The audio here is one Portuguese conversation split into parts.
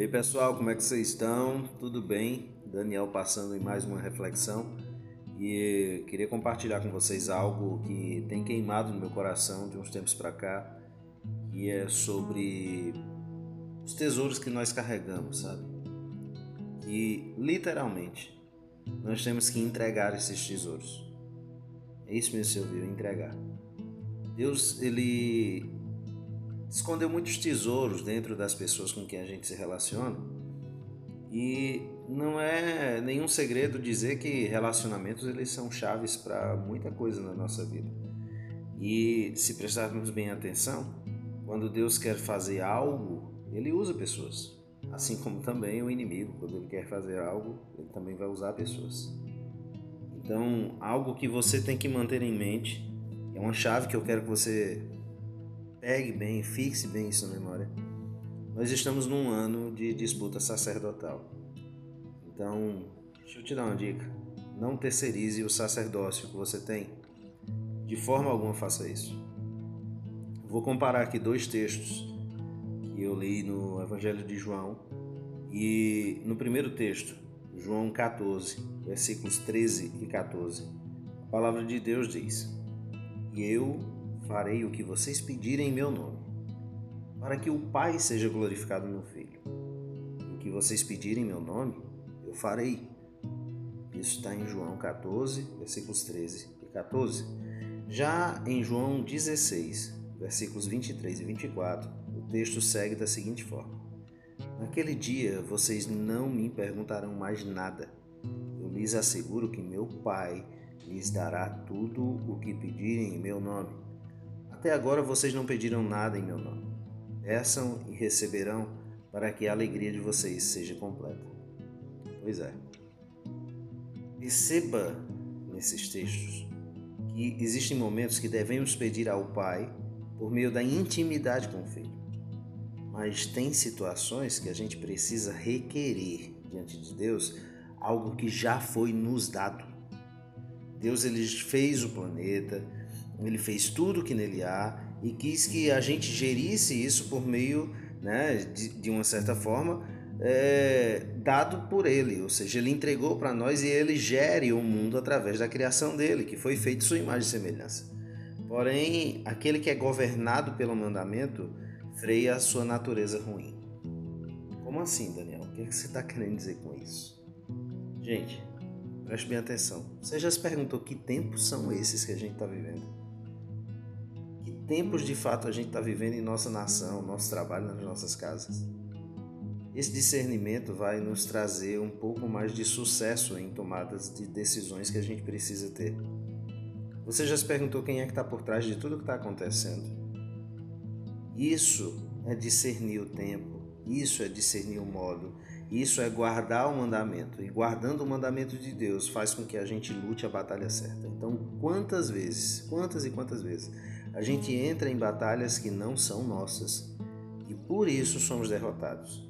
E aí pessoal, como é que vocês estão? Tudo bem? Daniel passando em mais uma reflexão e queria compartilhar com vocês algo que tem queimado no meu coração de uns tempos para cá, que é sobre os tesouros que nós carregamos, sabe? E literalmente nós temos que entregar esses tesouros. É isso mesmo que você entregar. Deus, ele escondeu muitos tesouros dentro das pessoas com quem a gente se relaciona. E não é nenhum segredo dizer que relacionamentos eles são chaves para muita coisa na nossa vida. E se prestarmos bem atenção, quando Deus quer fazer algo, ele usa pessoas. Assim como também o inimigo, quando ele quer fazer algo, ele também vai usar pessoas. Então, algo que você tem que manter em mente, é uma chave que eu quero que você Pegue bem, fixe bem isso na memória. Nós estamos num ano de disputa sacerdotal. Então, deixa eu te dar uma dica. Não terceirize o sacerdócio que você tem. De forma alguma faça isso. Vou comparar aqui dois textos que eu li no Evangelho de João. E no primeiro texto, João 14, versículos 13 e 14, a palavra de Deus diz: E eu farei o que vocês pedirem em meu nome, para que o Pai seja glorificado no Filho. O que vocês pedirem em meu nome, eu farei. Isso está em João 14, versículos 13 e 14. Já em João 16, versículos 23 e 24, o texto segue da seguinte forma: Naquele dia vocês não me perguntarão mais nada. Eu lhes asseguro que meu Pai lhes dará tudo o que pedirem em meu nome. Até agora vocês não pediram nada em meu nome. Peçam e receberão, para que a alegria de vocês seja completa. Pois é. Perceba nesses textos que existem momentos que devemos pedir ao Pai por meio da intimidade com o Filho. Mas tem situações que a gente precisa requerer diante de Deus algo que já foi nos dado. Deus ele fez o planeta, ele fez tudo que nele há e quis que a gente gerisse isso por meio, né, de, de uma certa forma, é, dado por ele, ou seja, ele entregou para nós e ele gere o mundo através da criação dele, que foi feito sua imagem e semelhança. Porém, aquele que é governado pelo mandamento freia a sua natureza ruim. Como assim, Daniel? O que, é que você está querendo dizer com isso? Gente, preste bem atenção. Você já se perguntou que tempos são esses que a gente está vivendo? Tempos de fato a gente está vivendo em nossa nação, nosso trabalho, nas nossas casas. Esse discernimento vai nos trazer um pouco mais de sucesso em tomadas de decisões que a gente precisa ter. Você já se perguntou quem é que está por trás de tudo que está acontecendo? Isso é discernir o tempo, isso é discernir o modo, isso é guardar o mandamento. E guardando o mandamento de Deus faz com que a gente lute a batalha certa. Então, quantas vezes, quantas e quantas vezes a gente entra em batalhas que não são nossas e por isso somos derrotados.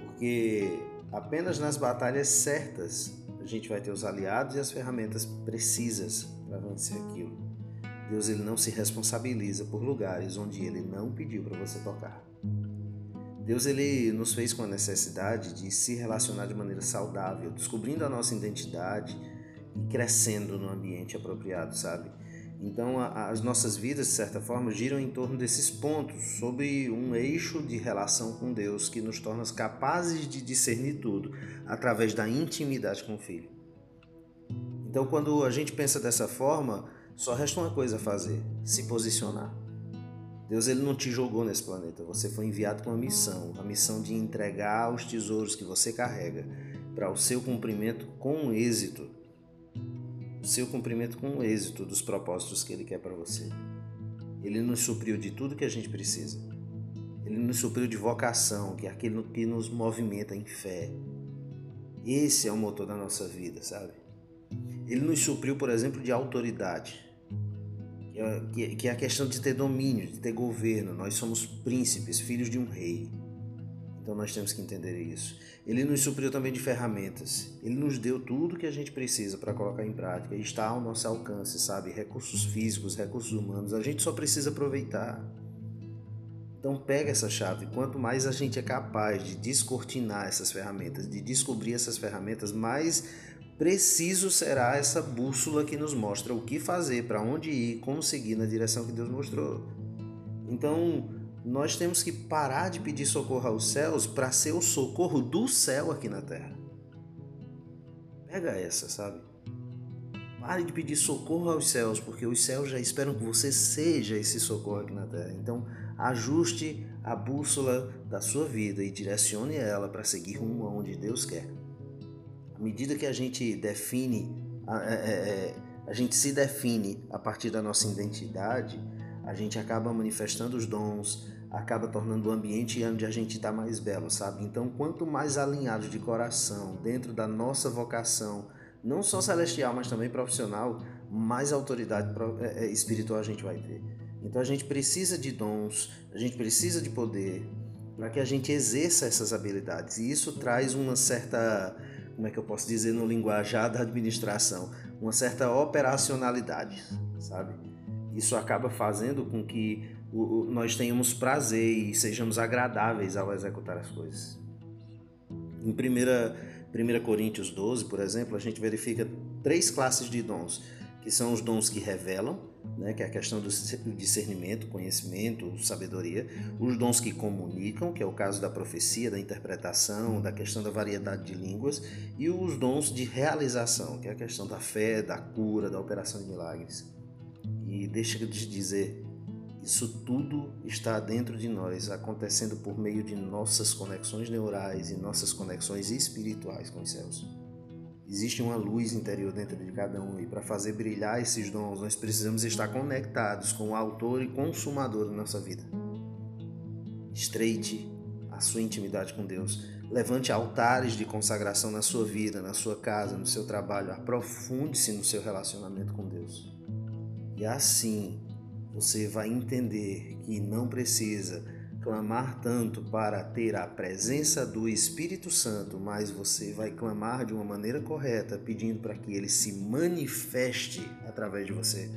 Porque apenas nas batalhas certas a gente vai ter os aliados e as ferramentas precisas para vencer aquilo. Deus ele não se responsabiliza por lugares onde ele não pediu para você tocar. Deus ele nos fez com a necessidade de se relacionar de maneira saudável, descobrindo a nossa identidade e crescendo no ambiente apropriado, sabe? Então, a, as nossas vidas, de certa forma, giram em torno desses pontos, sob um eixo de relação com Deus que nos torna capazes de discernir tudo através da intimidade com o Filho. Então, quando a gente pensa dessa forma, só resta uma coisa a fazer: se posicionar. Deus ele não te jogou nesse planeta, você foi enviado com uma missão, a missão de entregar os tesouros que você carrega para o seu cumprimento com êxito seu cumprimento com o êxito dos propósitos que Ele quer para você. Ele nos supriu de tudo que a gente precisa. Ele nos supriu de vocação, que é aquilo que nos movimenta em fé. Esse é o motor da nossa vida, sabe? Ele nos supriu, por exemplo, de autoridade, que é, é a questão de ter domínio, de ter governo. Nós somos príncipes, filhos de um rei. Então nós temos que entender isso. Ele nos supriu também de ferramentas. Ele nos deu tudo que a gente precisa para colocar em prática. Está ao nosso alcance, sabe? Recursos físicos, recursos humanos. A gente só precisa aproveitar. Então pega essa chave. Quanto mais a gente é capaz de descortinar essas ferramentas, de descobrir essas ferramentas, mais preciso será essa bússola que nos mostra o que fazer, para onde ir, como seguir na direção que Deus mostrou. Então, nós temos que parar de pedir socorro aos céus para ser o socorro do céu aqui na terra. Pega essa, sabe? Pare de pedir socorro aos céus, porque os céus já esperam que você seja esse socorro aqui na terra. Então, ajuste a bússola da sua vida e direcione ela para seguir rumo aonde Deus quer. À medida que a gente define, a, é, é, é, a gente se define a partir da nossa identidade, a gente acaba manifestando os dons, acaba tornando o ambiente onde a gente está mais belo, sabe? Então, quanto mais alinhado de coração, dentro da nossa vocação, não só celestial, mas também profissional, mais autoridade é, é, espiritual a gente vai ter. Então a gente precisa de dons, a gente precisa de poder para que a gente exerça essas habilidades. E isso traz uma certa, como é que eu posso dizer no linguajar da administração, uma certa operacionalidade, sabe? Isso acaba fazendo com que nós tenhamos prazer e sejamos agradáveis ao executar as coisas. Em primeira 1 Coríntios 12, por exemplo, a gente verifica três classes de dons, que são os dons que revelam, né, que é a questão do discernimento, conhecimento, sabedoria, os dons que comunicam, que é o caso da profecia, da interpretação, da questão da variedade de línguas, e os dons de realização, que é a questão da fé, da cura, da operação de milagres. E deixa te dizer, isso tudo está dentro de nós, acontecendo por meio de nossas conexões neurais e nossas conexões espirituais com os céus. Existe uma luz interior dentro de cada um e para fazer brilhar esses dons, nós precisamos estar conectados com o autor e consumador da nossa vida. Estreite a sua intimidade com Deus. Levante altares de consagração na sua vida, na sua casa, no seu trabalho. Aprofunde-se no seu relacionamento com Deus. E assim você vai entender que não precisa clamar tanto para ter a presença do Espírito Santo, mas você vai clamar de uma maneira correta, pedindo para que ele se manifeste através de você.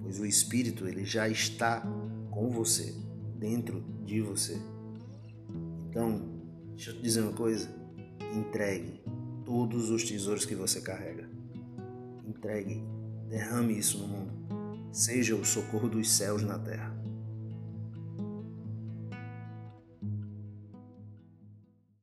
Pois o Espírito ele já está com você, dentro de você. Então, deixa eu te dizer uma coisa, entregue todos os tesouros que você carrega. Entregue, derrame isso no mundo seja o socorro dos céus na terra.